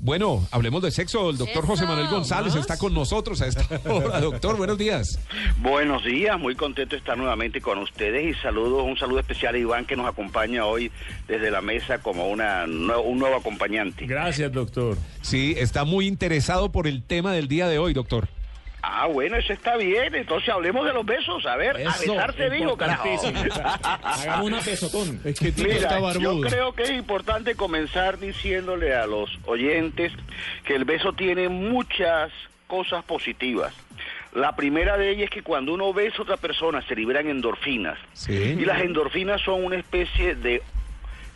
Bueno, hablemos de sexo. El doctor José Manuel González está con nosotros a esta hora. Doctor, buenos días. Buenos días, muy contento de estar nuevamente con ustedes y saludos, un saludo especial a Iván que nos acompaña hoy desde la mesa como una, un nuevo acompañante. Gracias, doctor. Sí, está muy interesado por el tema del día de hoy, doctor. Ah, bueno, eso está bien. Entonces hablemos de los besos. A ver, a besarse digo, carajo. Hagamos una besotón. Es que Mira, yo creo que es importante comenzar diciéndole a los oyentes que el beso tiene muchas cosas positivas. La primera de ellas es que cuando uno besa a otra persona se liberan endorfinas. Y las endorfinas son una especie de,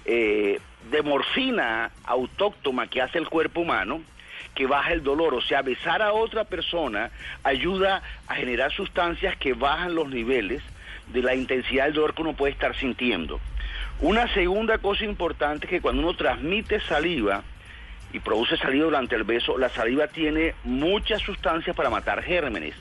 eh, de morfina autóctona que hace el cuerpo humano que baja el dolor. O sea, besar a otra persona ayuda a generar sustancias que bajan los niveles de la intensidad del dolor que uno puede estar sintiendo. Una segunda cosa importante es que cuando uno transmite saliva y produce saliva durante el beso, la saliva tiene muchas sustancias para matar gérmenes.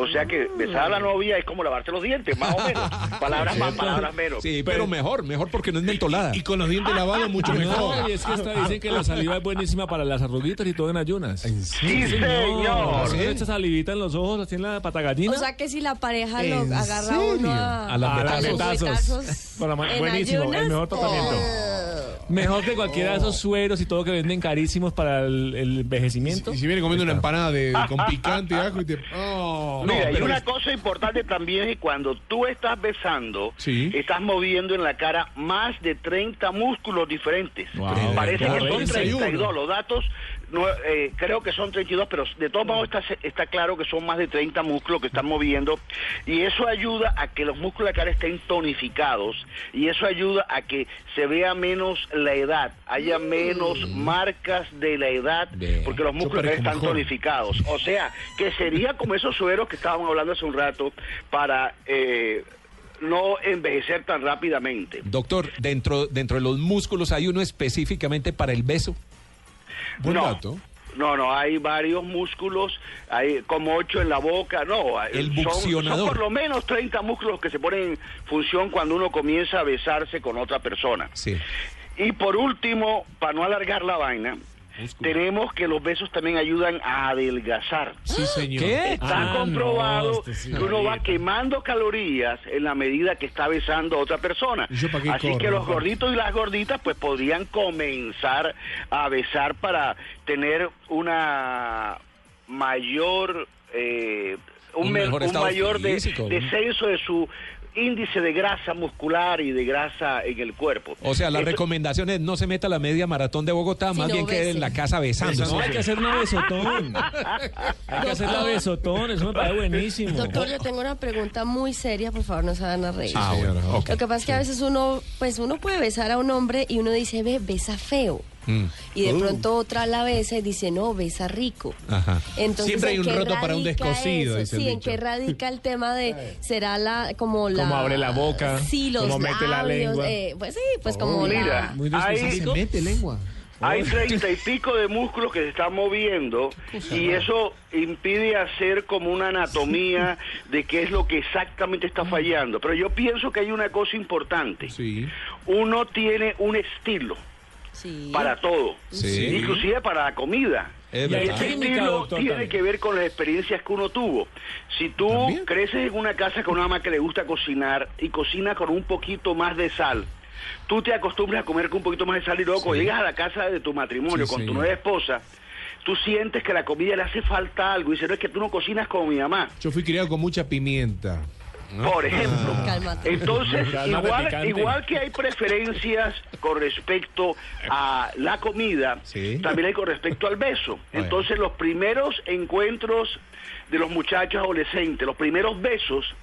O sea que besar a la novia es como lavarte los dientes, más o menos. Palabras más, palabras menos. Sí, pero mejor, mejor porque no es mentolada. Y con los dientes lavados mucho mejor. y es que hasta dicen que la saliva es buenísima para las arruguitas y todo en ayunas. Sí, señor. Sí, echa salivita en los ojos, así en la pata gallina. O sea que si la pareja lo agarra uno a, a, las betazos. buenísimo, el mejor tratamiento. Mejor que cualquiera de esos sueros y todo que venden carísimos para el, envejecimiento. Y si viene comiendo una empanada de, con picante y ajo y te... Oh, Mira, y una cosa importante también es que cuando tú estás besando, estás moviendo en la cara más de 30 músculos diferentes. Parece que son 32. Los datos no, eh, creo que son 32, pero de todos modos está, está claro que son más de 30 músculos que están moviendo y eso ayuda a que los músculos de la cara estén tonificados y eso ayuda a que se vea menos la edad, haya menos marcas de la edad porque los músculos de la cara están tonificados. O sea, que sería como esos sueros que estábamos hablando hace un rato para... Eh, no envejecer tan rápidamente. Doctor, dentro, dentro de los músculos hay uno específicamente para el beso no. No, no, hay varios músculos, hay como ocho en la boca, no. El son, por lo menos 30 músculos que se ponen en función cuando uno comienza a besarse con otra persona. Sí. Y por último, para no alargar la vaina, tenemos que los besos también ayudan a adelgazar. Sí, señor. Está ah, comprobado este que uno va quemando calorías en la medida que está besando a otra persona. Así que los gorditos y las gorditas pues podrían comenzar a besar para tener una mayor... Eh, un, mayor descenso de su índice de grasa muscular y de grasa en el cuerpo. O sea, la recomendación es no se meta la media maratón de Bogotá, más bien que en la casa besando. No, hay que hacer una besotón. hay que hacer la besotón, eso me parece buenísimo. Doctor, yo tengo una pregunta muy seria, por favor, no se van a reír. Ah, bueno, Lo que pasa es que a veces uno, pues uno puede besar a un hombre y uno dice, ve, besa feo. Mm. Y de uh. pronto otra la besa y dice, no, besa rico. Entonces, Siempre hay un roto para un descosido. Sí, en qué radica el tema de, será la, como la... Como abre la boca, sí, los como mete la lengua. Eh, pues sí, pues como mira, la... ahí, se mete lengua. Hay treinta y pico de músculos que se están moviendo y eso impide hacer como una anatomía de qué es lo que exactamente está fallando. Pero yo pienso que hay una cosa importante. Uno tiene un estilo para todo, inclusive para la comida. y ese estilo tiene que ver con las experiencias que uno tuvo. Si tú creces en una casa con una mamá que le gusta cocinar y cocina con un poquito más de sal, tú te acostumbras a comer con un poquito más de sal y luego cuando llegas a la casa de tu matrimonio con tu nueva esposa, tú sientes que la comida le hace falta algo. Y dices, no es que tú no cocinas como mi mamá. Yo fui criado con mucha pimienta. Por ejemplo. Entonces, igual, igual que hay preferencias con respecto a la comida, también hay con respecto al beso. Entonces, los primeros encuentros de los muchachos adolescentes, los primeros besos,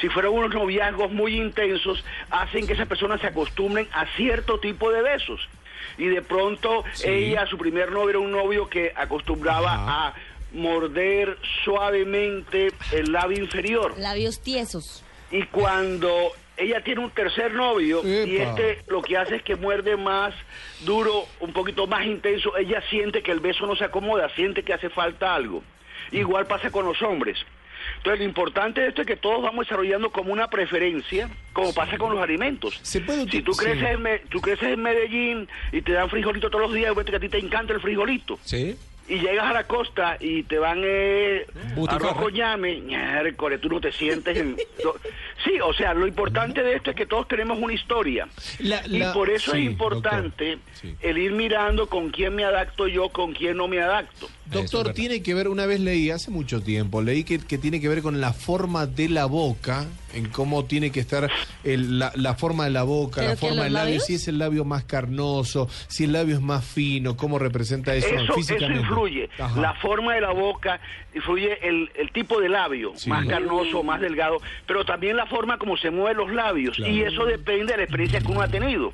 si fueron unos noviazgos muy intensos, hacen que esas personas se acostumbren a cierto tipo de besos. y de pronto ella, su primer novio era un novio que acostumbraba a morder suavemente el labio inferior. Labios tiesos. Y cuando ella tiene un tercer novio y este lo que hace es que muerde más duro, un poquito más intenso, ella siente que el beso no se acomoda, siente que hace falta algo. Igual pasa con los hombres. Entonces, lo importante de esto es que todos vamos desarrollando como una preferencia, como pasa con los alimentos. si tú creces, en, tú creces en Medellín y te dan frijolito todos los días, que a ti te encanta el frijolito. Sí y llegas a la costa y te van eh, arroz con llame, tú no te sientes en... Sí, o sea, lo importante de esto es que todos tenemos una historia. y por eso es importante el ir mirando con quién me adapto yo, con quién no me adapto. Doctor, tiene que ver, una vez leí, hace mucho tiempo, leí que, que tiene que ver con la forma de la boca, en cómo tiene que estar la, forma de la boca, la forma del labio, si es el labio más carnoso, si el labio es más fino, cómo representa eso, físicamente. Eso influye, la forma de la boca, influye el, tipo de labio, más carnoso, más delgado, pero también la forma como se mueven los labios, y eso depende de la experiencia que uno ha tenido.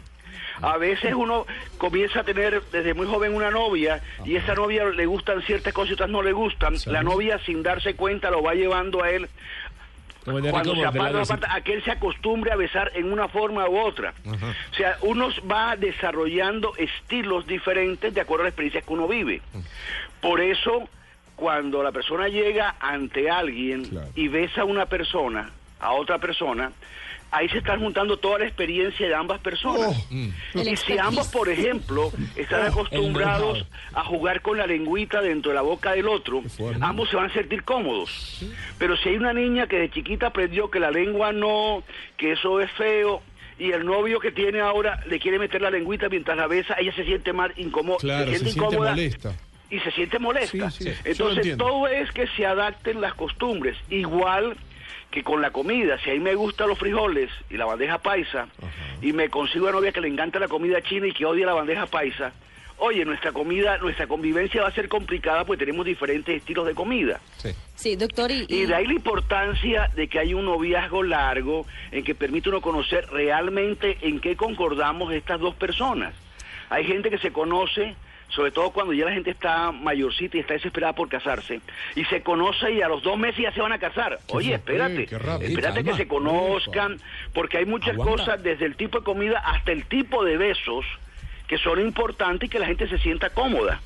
A veces uno comienza a tener desde muy joven una novia y esa novia le gustan ciertas cosas y otras no le gustan. La novia sin darse cuenta lo va llevando a él cuando se aparta, a que él se acostumbre a besar en una forma u otra. O sea, uno va desarrollando estilos diferentes de acuerdo a la experiencia que uno vive. Por eso, cuando la persona llega ante alguien y besa a una persona, a otra persona, ahí se está juntando toda la experiencia de ambas personas. Oh. Mm. Y si ambos, por ejemplo, están oh, acostumbrados a jugar con la lengüita dentro de la boca del otro, ambos se van a sentir cómodos. Pero si hay una niña que de chiquita aprendió que la lengua no, que eso es feo, y el novio que tiene ahora le quiere meter la lengüita mientras la besa, ella se siente más incómoda, se siente, incómoda molesta. y se siente molesta. Entonces todo es que se adapten las costumbres. Igual que con la comida, si a mí me gustan los frijoles y la bandeja paisa, y me consigo una novia que le encanta la comida china y que odia la bandeja paisa, oye, nuestra comida, nuestra convivencia va a ser complicada porque tenemos diferentes estilos de comida. Sí, sí doctor. Y, y... de ahí la importancia de que haya un noviazgo largo en que permite uno conocer realmente en qué concordamos estas dos personas. Hay gente que se conoce sobre todo cuando ya la gente está mayorcita y está desesperada por casarse, y se conoce y a los dos meses ya se van a casar. Oye, espérate, espérate que se conozcan, porque hay muchas cosas, desde el tipo de comida hasta el tipo de besos, que son importantes y que la gente se sienta cómoda.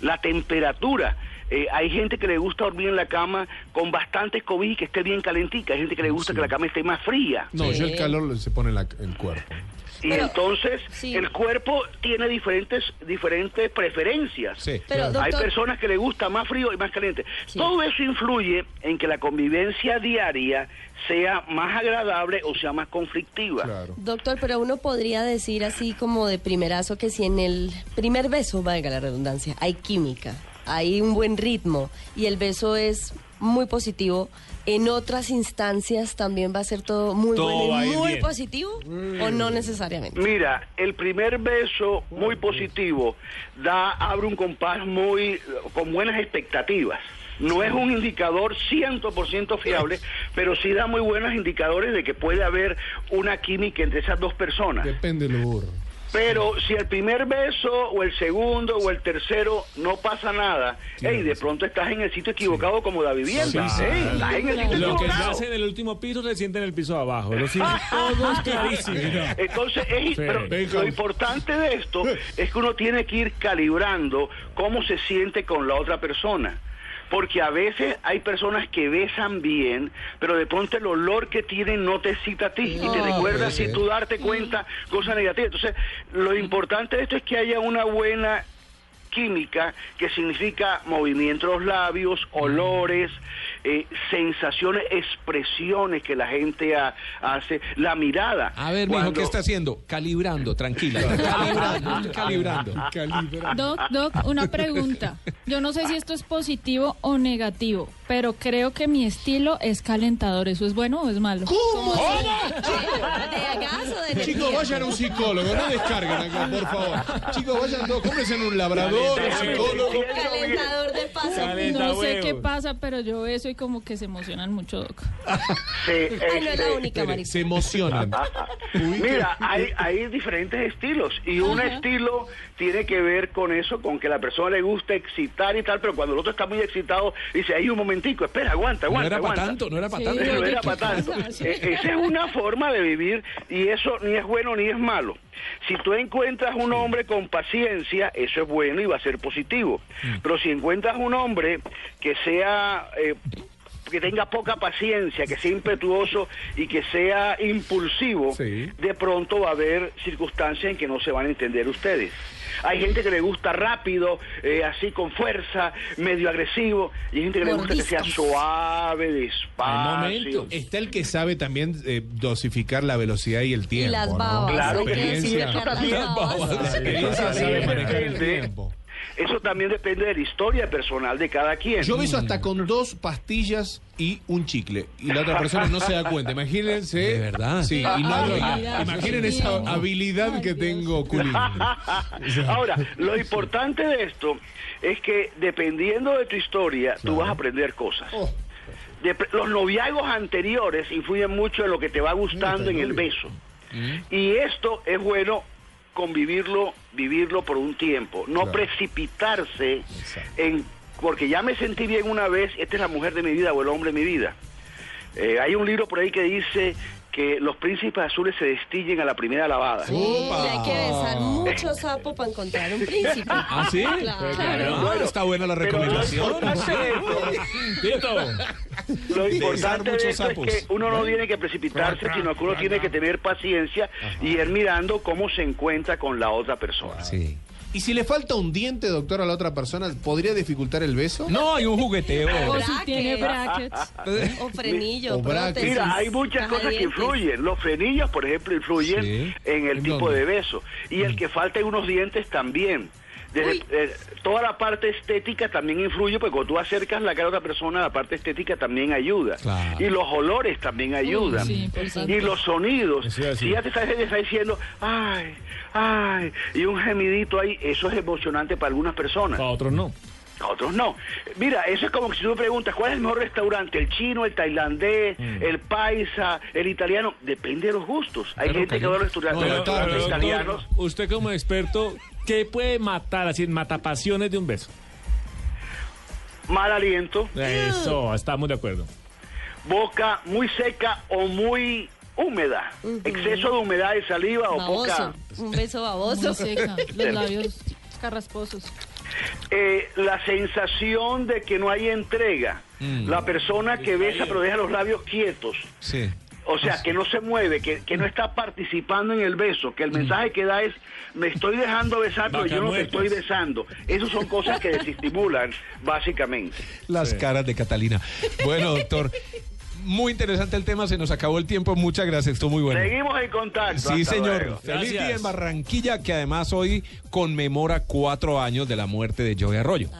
La temperatura, eh, hay gente que le gusta dormir en la cama con bastante COVID y que esté bien calentica. Hay gente que le gusta que la cama esté más fría. No, yo el calor se pone en el cuerpo. Y entonces el cuerpo tiene diferentes diferentes preferencias. Hay personas que le gusta más frío y más caliente. Todo eso influye en que la convivencia diaria sea más agradable o sea más conflictiva. Doctor, pero uno podría decir así como de primerazo que si en el primer beso, valga la redundancia, hay química, hay un buen ritmo y el beso es muy positivo, en otras instancias también va a ser todo muy bueno y muy positivo o no necesariamente. Mira, el primer beso muy positivo da abre un compás muy con buenas expectativas. No es un indicador 100% fiable, pero sí da muy buenos indicadores de que puede haber una química entre esas dos personas. Depende del burro. Pero si el primer beso o el segundo o el tercero no pasa nada, hey, de pronto estás en el sitio equivocado como la vivienda. Lo que se hace en el último piso se siente en el piso de abajo. Lo siente todos clarísimo. Entonces, lo importante de esto es que uno tiene que ir calibrando cómo se siente con la otra persona porque a veces hay personas que besan bien, pero de pronto el olor que tienen no te excita a ti y te recuerda si tú darte cuenta cosas negativas. Entonces, lo importante de esto es que haya una buena química que significa movimiento de los labios, olores, eh, sensaciones, expresiones que la gente hace, la mirada. A ver, mijo, ¿qué está haciendo? Calibrando, tranquila. calibrando, calibrando. Doc, Doc, una pregunta. Yo no sé si esto es positivo o negativo. pero creo que mi estilo es calentador. ¿Eso es bueno o es malo? ¿Cómo? ¿De gas o de Chicos, vayan a un psicólogo, no descarguen acá, por favor. Chicos, vayan todos, cómprense en un labrador, un psicólogo. Calentador de No sé qué pasa, pero yo veo eso y como que se emocionan mucho, Doc. Sí, Ay, no es la única, Marisa. Se emocionan. Mira, hay, hay diferentes estilos y un estilo tiene que ver con eso, con que la persona le gusta excitar y tal, pero cuando el otro está muy excitado, dice, ahí un momentico, espera, aguanta, No aguanta, era para aguanta. tanto, no era para Sí, tanto. No era ¿qué para tanto. pasa? Sí. E- Esa es una forma de vivir y eso ni es bueno ni es malo. Si tú encuentras un hombre con paciencia, eso es bueno y va a ser positivo. Mm. Pero si encuentras un hombre que sea... eh, que tenga poca paciencia, que sea impetuoso y que sea impulsivo, Sí. de pronto va a haber circunstancias en que no se van a entender ustedes. Hay gente que le gusta rápido, eh, así con fuerza, medio agresivo, y hay gente que le gusta que sea suave, despacio. Está el que sabe también eh, dosificar la velocidad y el Y tiempo. las ¿no? babas. Claro hay que que sí, las. La experiencia sabe manejar el tiempo. Eso también depende de la historia personal de cada quien. Yo beso hasta con dos pastillas y un chicle. Y la otra persona no se da cuenta. Imagínense. ¿De verdad? Sí, y no- habilidad. imaginen esa habilidad Ay, que Dios. tengo, Culín. Ahora, lo importante de esto es que dependiendo de tu historia, tú vas a aprender cosas. Oh. Dep- los noviazgos anteriores influyen mucho en lo que te va gustando en el beso. Y esto es bueno convivirlo, vivirlo por un tiempo, no Claro. precipitarse en porque ya me sentí bien una vez, esta es la mujer de mi vida o el hombre de mi vida. Eh, hay un libro por ahí que dice que los príncipes azules se destillen a la primera lavada. Sí, hay que besar mucho sapo para encontrar un príncipe. ¿Ah, sí? Claro. Ah, está buena la Pero lo recomendación. importante de esto- Lo importante de muchos esto es sapos. que uno no tiene que precipitarse, sino que uno tiene que tener paciencia y ir mirando cómo se encuentra con la otra persona. Sí. Y si le falta un diente, doctor, a la otra persona, ¿podría dificultar el beso? No, hay un jugueteo. O si tiene brackets. O frenillo, O brackets. prótesis, Mira, hay muchas cosas que influyen. Los frenillos, por ejemplo, influyen Sí. en el ¿En tipo dónde? de beso. Y el que falten unos dientes también. Desde, eh, toda la parte estética también influye, porque cuando tú acercas la cara a otra persona, la parte estética también ayuda. Claro. Y los olores también ayudan. sí, y los sonidos. Si ya te estás, te está diciendo, ay, ay, y un gemidito ahí, eso es emocionante para algunas personas. Para otros no. A otros no. Mira, eso es como que si tú me preguntas, ¿cuál es el mejor restaurante? ¿El chino, el tailandés, el paisa, el italiano? Depende de los gustos. Hay Pero gente que va a los restaurantes, No, doctor, italianos. usted como experto, ¿qué puede matar, así, matapasiones de un beso? Mal aliento, Eso, estamos de acuerdo. boca muy seca o muy húmeda. Exceso de humedad de saliva o poca... Un beso baboso. Muy seca, los labios carrasposos. Eh, la sensación de que no hay entrega. La persona que besa pero deja los labios quietos. Sí. O sea, que no se mueve, que, que no está participando en el beso, que el mensaje que da es, me estoy dejando besar, pero yo no te estoy besando. Esas son cosas que desestimulan, básicamente. Las caras de Catalina. Bueno, doctor, muy interesante el tema, se nos acabó el tiempo, muchas gracias, estuvo muy bueno. Seguimos en contacto. Sí, hasta señor. luego. Feliz Gracias. día en Barranquilla, que además hoy conmemora cuatro años de la muerte de Joey Arroyo.